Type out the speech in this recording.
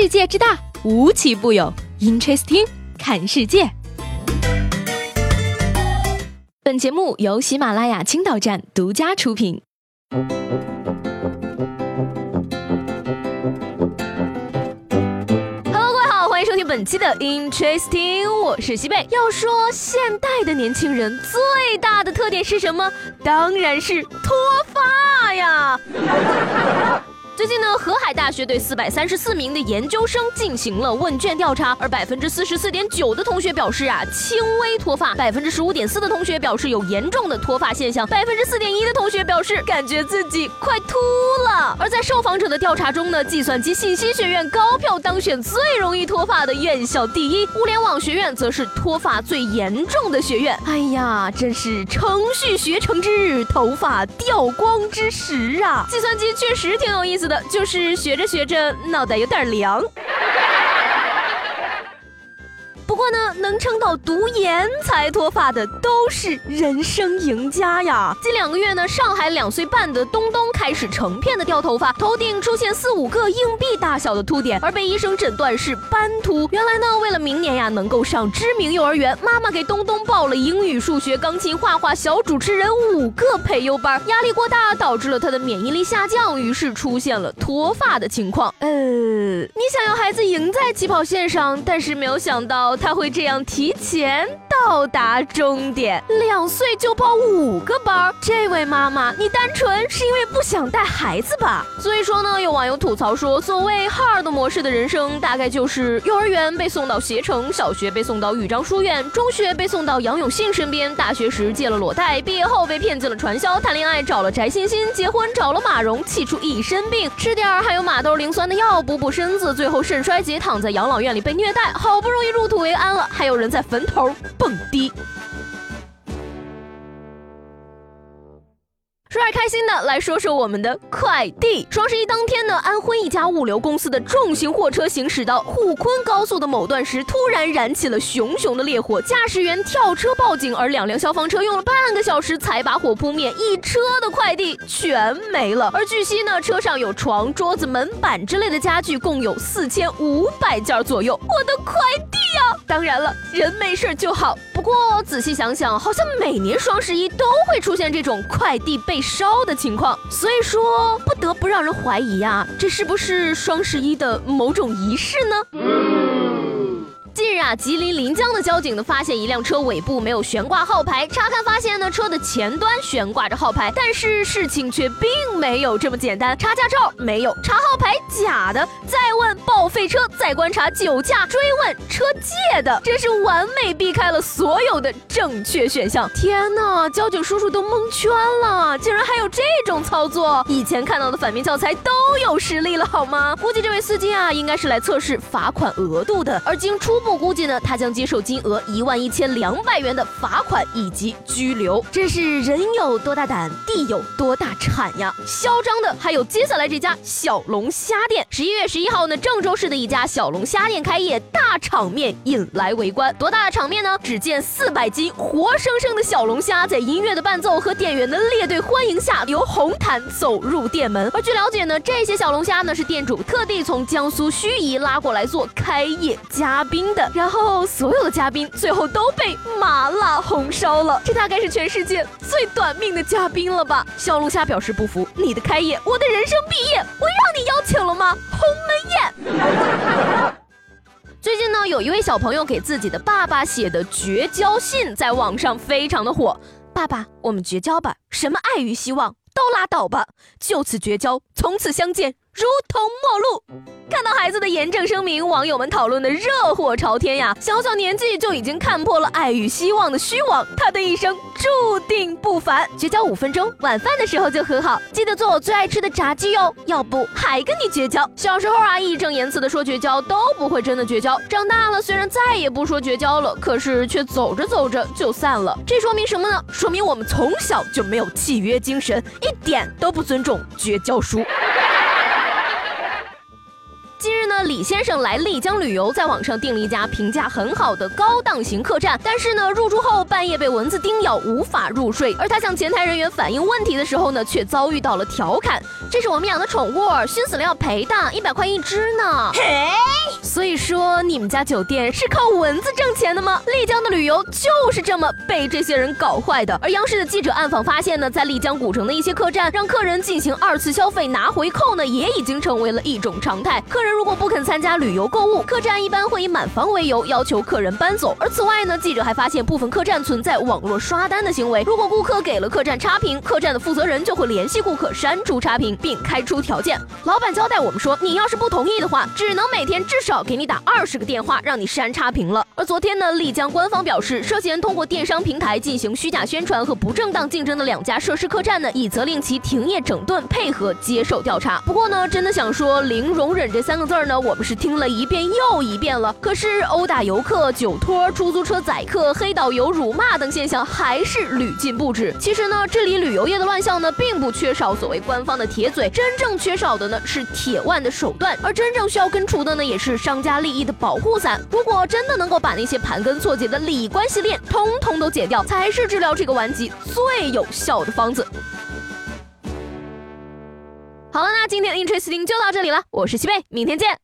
世界之大，无奇不有。Interesting，看世界。本节目由喜马拉雅青岛站独家出品。Hello，各位好，欢迎收听本期的 Interesting，我是西贝。要说现代的年轻人最大的特点是什么？当然是脱发呀。最近呢，河海大学对四百三十四名的研究生进行了问卷调查，而百分之四十四点九的同学表示啊，轻微脱发；百分之十五点四的同学表示有严重的脱发现象；百分之四点一的同学表示感觉自己快秃了。而在受访者的调查中呢，计算机信息学院高票当选最容易脱发的院校第一，物联网学院则是脱发最严重的学院。哎呀，真是程序学成之日，头发掉光之时啊！计算机确实挺有意思。的就是学着学着脑袋有点凉。呢，能撑到读研才脱发的都是人生赢家呀！近两个月呢，上海两岁半的东东开始成片的掉头发，头顶出现四五个硬币大小的秃点，而被医生诊断是斑秃。原来呢，为了明年呀能够上知名幼儿园，妈妈给东东报了英语、数学、钢琴、画画、小主持人五个培优班，压力过大导致了他的免疫力下降，于是出现了脱发的情况。呃，你想要孩子赢在起跑线上，但是没有想到。他会这样提前？到达终点，两岁就报五个班。这位妈妈，你单纯是因为不想带孩子吧？所以说呢，有网友吐槽说，所谓 hard 模式的人生，大概就是幼儿园被送到携程，小学被送到豫章书院，中学被送到杨永信身边，大学时借了裸贷，毕业后被骗进了传销，谈恋爱找了翟欣欣，结婚找了马蓉，气出一身病，吃点儿还有马兜铃酸的药补补身子，最后肾衰竭，躺在养老院里被虐待，好不容易入土。为安了，还有人在坟头蹦更低。说点开心的，来说说我们的快递。双十一当天呢，安徽一家物流公司的重型货车行驶到沪昆高速的某段时，突然燃起了熊熊的烈火，驾驶员跳车报警，而两辆消防车用了半个小时才把火扑灭，一车的快递全没了。而据悉呢，车上有床、桌子、门板之类的家具，共有四千五百件左右。我的快递！当然了，人没事就好。不过仔细想想，好像每年双十一都会出现这种快递被烧的情况，所以说不得不让人怀疑呀，这是不是双十一的某种仪式呢？日啊，吉林临江的交警呢发现一辆车尾部没有悬挂号牌，查看发现呢车的前端悬挂着号牌，但是事情却并没有这么简单。查驾照没有，查号牌假的，再问报废车，再观察酒驾，追问车借的，真是完美避开了所有的正确选项。天哪，交警叔叔都蒙圈了，竟然还有这种操作！以前看到的反面教材都有实例了好吗？估计这位司机啊，应该是来测试罚款额度的，而经初步估。我估计呢，他将接受金额一万一千两百元的罚款以及拘留。真是人有多大胆，地有多大产呀！嚣张的还有接下来这家小龙虾店。十一月十一号呢，郑州市的一家小龙虾店开业，大场面引来围观。多大的场面呢？只见四百斤活生生的小龙虾，在音乐的伴奏和店员的列队欢迎下，由红毯走入店门。而据了解呢，这些小龙虾呢，是店主特地从江苏盱眙拉过来做开业嘉宾。然后所有的嘉宾最后都被麻辣红烧了，这大概是全世界最短命的嘉宾了吧？小龙虾表示不服，你的开业，我的人生毕业，我让你邀请了吗？鸿门宴。最近呢，有一位小朋友给自己的爸爸写的绝交信在网上非常的火。爸爸，我们绝交吧，什么爱与希望都拉倒吧，就此绝交，从此相见如同陌路。看到孩子的严正声明，网友们讨论的热火朝天呀！小小年纪就已经看破了爱与希望的虚妄，他的一生注定不凡。绝交五分钟，晚饭的时候就和好，记得做我最爱吃的炸鸡哟，要不还跟你绝交。小时候啊，义正言辞的说绝交都不会真的绝交，长大了虽然再也不说绝交了，可是却走着走着就散了。这说明什么呢？说明我们从小就没有契约精神，一点都不尊重绝交书。李先生来丽江旅游，在网上订了一家评价很好的高档型客栈，但是呢，入住后半夜被蚊子叮咬，无法入睡。而他向前台人员反映问题的时候呢，却遭遇到了调侃：“这是我们养的宠物，熏死了要赔的，一百块一只呢。”嘿，所以说你们家酒店是靠蚊子挣钱的吗？丽江的旅游就是这么被这些人搞坏的。而央视的记者暗访发现呢，在丽江古城的一些客栈，让客人进行二次消费拿回扣呢，也已经成为了一种常态。客人如果不肯参加旅游购物，客栈一般会以满房为由要求客人搬走。而此外呢，记者还发现部分客栈存在网络刷单的行为。如果顾客给了客栈差评，客栈的负责人就会联系顾客删除差评，并开出条件。老板交代我们说，你要是不同意的话，只能每天至少给你打二十个电话，让你删差评了。而昨天呢，丽江官方表示，涉嫌通过电商平台进行虚假宣传和不正当竞争的两家涉事客栈呢，已责令其停业整顿，配合接受调查。不过呢，真的想说零容忍这三个字儿呢，我们是听了一遍又一遍了。可是殴打游客、酒托、出租车宰客、黑导游、辱骂等现象还是屡禁不止。其实呢，治理旅游业的乱象呢，并不缺少所谓官方的铁嘴，真正缺少的呢是铁腕的手段，而真正需要根除的呢，也是商家利益的保护伞。如果真的能够把那些盘根错节的利益关系链通通都解掉，才是治疗这个顽疾最有效的方子。好了，那今天的 Interesting 就到这里了，我是西贝，明天见。